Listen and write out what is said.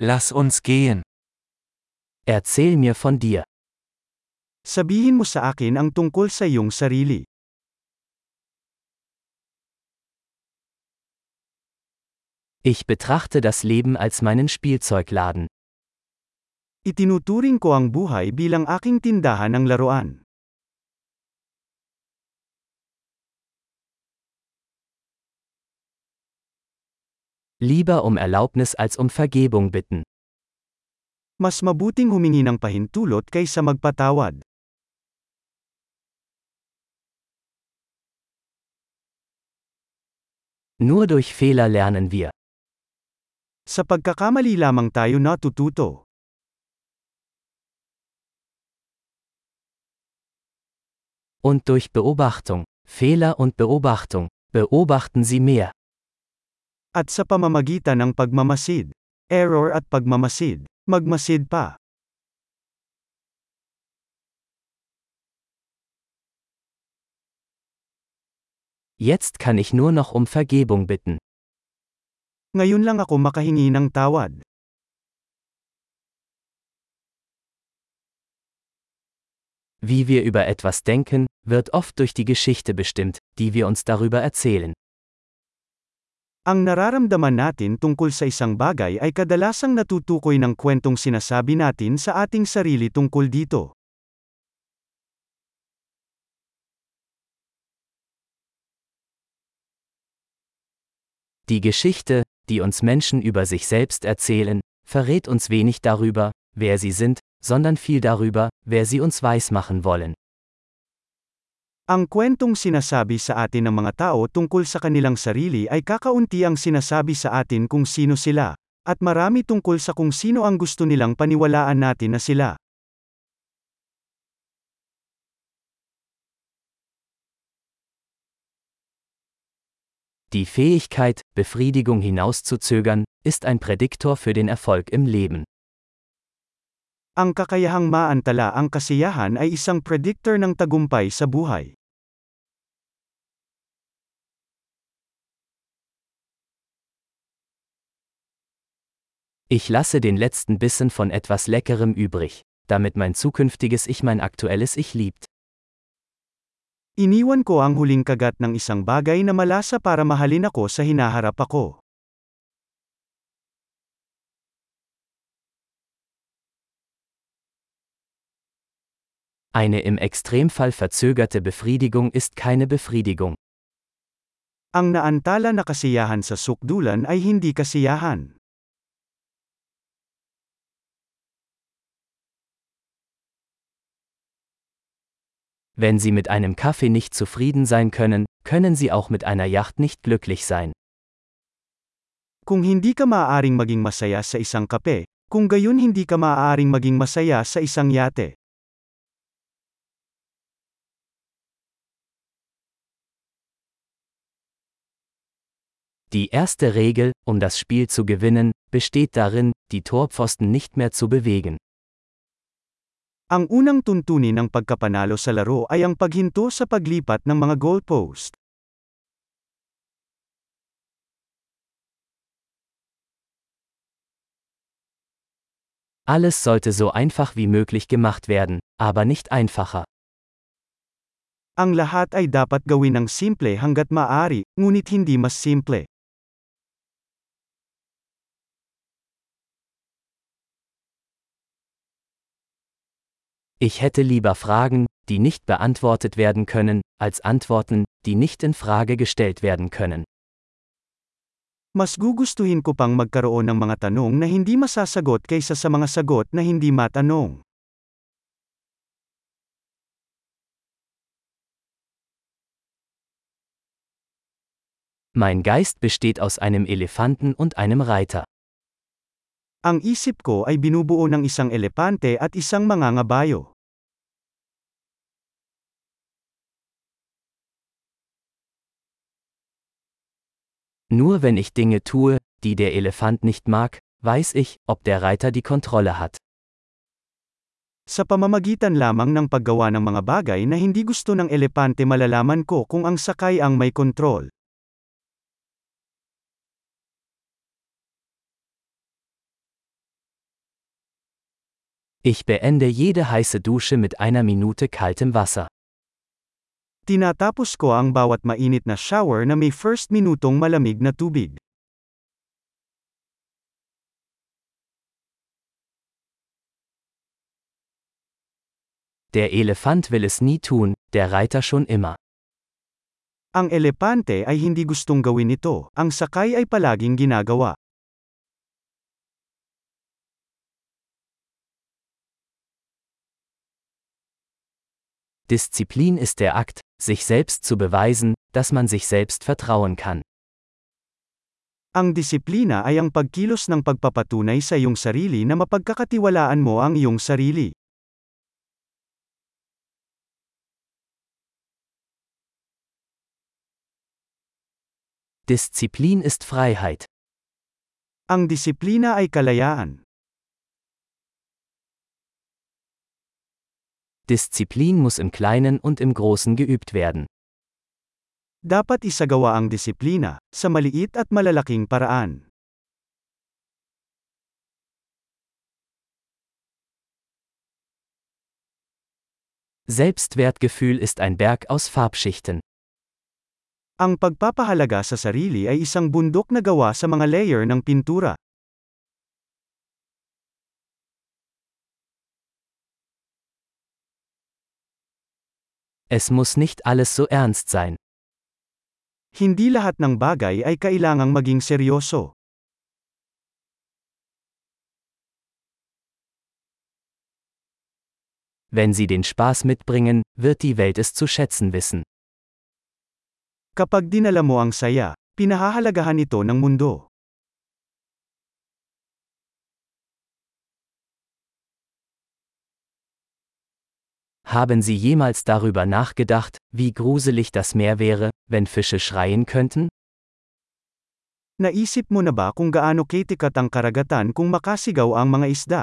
Lass uns gehen. Erzähl mir von dir. Sabihin mo sa akin ang tungkol sa iyong sarili. Ich betrachte das Leben als meinen Spielzeugladen. Itinuturing ko ang buhay bilang aking tindahan ng laruan. Lieber um Erlaubnis als um Vergebung bitten. Mas mabuting humingi ng pahintulot kaysa magpatawad. Nur durch Fehler lernen wir. Sa pagkakamali lamang tayo natututo. Und durch Beobachtung, Fehler und Beobachtung, beobachten Sie mehr. At sa pamamagitan ng pagmamasid, error at pagmamasid, magmasid pa. Jetzt kann ich nur noch um Vergebung bitten. Ngayon lang ako makahingi ng tawad. Wie wir über etwas denken, wird oft durch die Geschichte bestimmt, die wir uns darüber erzählen. Ang nararamdaman natin tungkol sa isang bagay ay kadalasang natutukoy ng kwentong sinasabi natin sa ating sarili tungkol dito. Die Geschichte, die uns Menschen über sich selbst erzählen, verrät uns wenig darüber, wer sie sind, sondern viel darüber, wer sie uns weismachen wollen. Ang kwentong sinasabi sa atin ng mga tao tungkol sa kanilang sarili ay kakaunti ang sinasabi sa atin kung sino sila, at marami tungkol sa kung sino ang gusto nilang paniwalaan natin na sila. Die Fähigkeit, Befriedigung hinauszuzögern, ist ein Prädiktor für den Erfolg im Leben. Ang kakayahang maantala ang kasiyahan ay isang predictor ng tagumpay sa buhay. Ich lasse den letzten Bissen von etwas Leckerem übrig, damit mein zukünftiges Ich mein aktuelles Ich liebt. Iniwan ko ang huling kagat ng isang bagay na malasa para mahalin ako sa hinaharap ako. Eine im Extremfall verzögerte Befriedigung ist keine Befriedigung. Ang naantala na kasiyahan sa sukdulan ay hindi kasiyahan. Wenn Sie mit einem Kaffee nicht zufrieden sein können, können Sie auch mit einer Yacht nicht glücklich sein. Kung hindi ka maaaring maging masaya sa isang kape, kung gayon hindi ka maaaring maging masaya sa isang yate. Die erste Regel, um das Spiel zu gewinnen, besteht darin, die Torpfosten nicht mehr zu bewegen. Ang unang tuntunin ng pagkapanalo sa laro ay ang paghinto sa paglipat ng mga goalpost. Alles sollte so einfach wie möglich gemacht werden, aber nicht einfacher. Ang lahat ay dapat gawin ng simple hanggat maaari, ngunit hindi mas simple. Ich hätte lieber Fragen, die nicht beantwortet werden können, als Antworten, die nicht in Frage gestellt werden können. Mas gugustuhin ko pang magkaroon ng mga tanong na hindi masasagot kaysa sa mga sagot na hindi matanong. Mein Geist besteht aus einem Elefanten und einem Reiter. Ang isip ko ay binubuo ng isang elepante at isang mangangabayo. Nur wenn ich Dinge tue, die der Elefant nicht mag, weiß ich, ob der Reiter die Kontrolle hat. Sa pamamagitan lamang ng paggawa ng mga bagay na hindi gusto ng elepante malalaman ko kung ang sakay ang may kontrol. Ich beende jede heiße Dusche mit einer Minute kaltem Wasser. Tinatapos ko ang bawat mainit na shower na may first minutong malamig na tubig. Der Elefant will es nie tun, der Reiter schon immer. Ang elepante ay hindi gustong gawin ito, ang sakay ay palaging ginagawa. Disziplin ist der Akt, sich selbst zu beweisen, dass man sich selbst vertrauen kann. Ang disiplina ay ang pagkilos ng pagpapatunay sa iyong sarili na mapagkakatiwalaan mo ang iyong sarili. Disziplin ist Freiheit. Ang disiplina ay kalayaan. Disziplin muss im Kleinen und im Großen geübt werden. Dapat isagawa ang disiplina, sa maliit at malalaking paraan. Selbstwertgefühl ist ein Berg aus Farbschichten. Ang pagpapahalaga sa sarili ay isang bundok na gawa sa mga layer ng pintura. Es muss nicht alles so ernst sein. Hindi lahat ng bagay ay kailangang maging seryoso. Wenn sie den Spaß mitbringen, wird die Welt es zu schätzen wissen. Kapag dinala mo ang saya, pinahahalagahan ito ng mundo. Haben Sie jemals darüber nachgedacht, wie gruselig das Meer wäre, wenn Fische schreien könnten? Naisip mo na ba kung gaano kitikat ang karagatan kung makasigaw ang mga isda?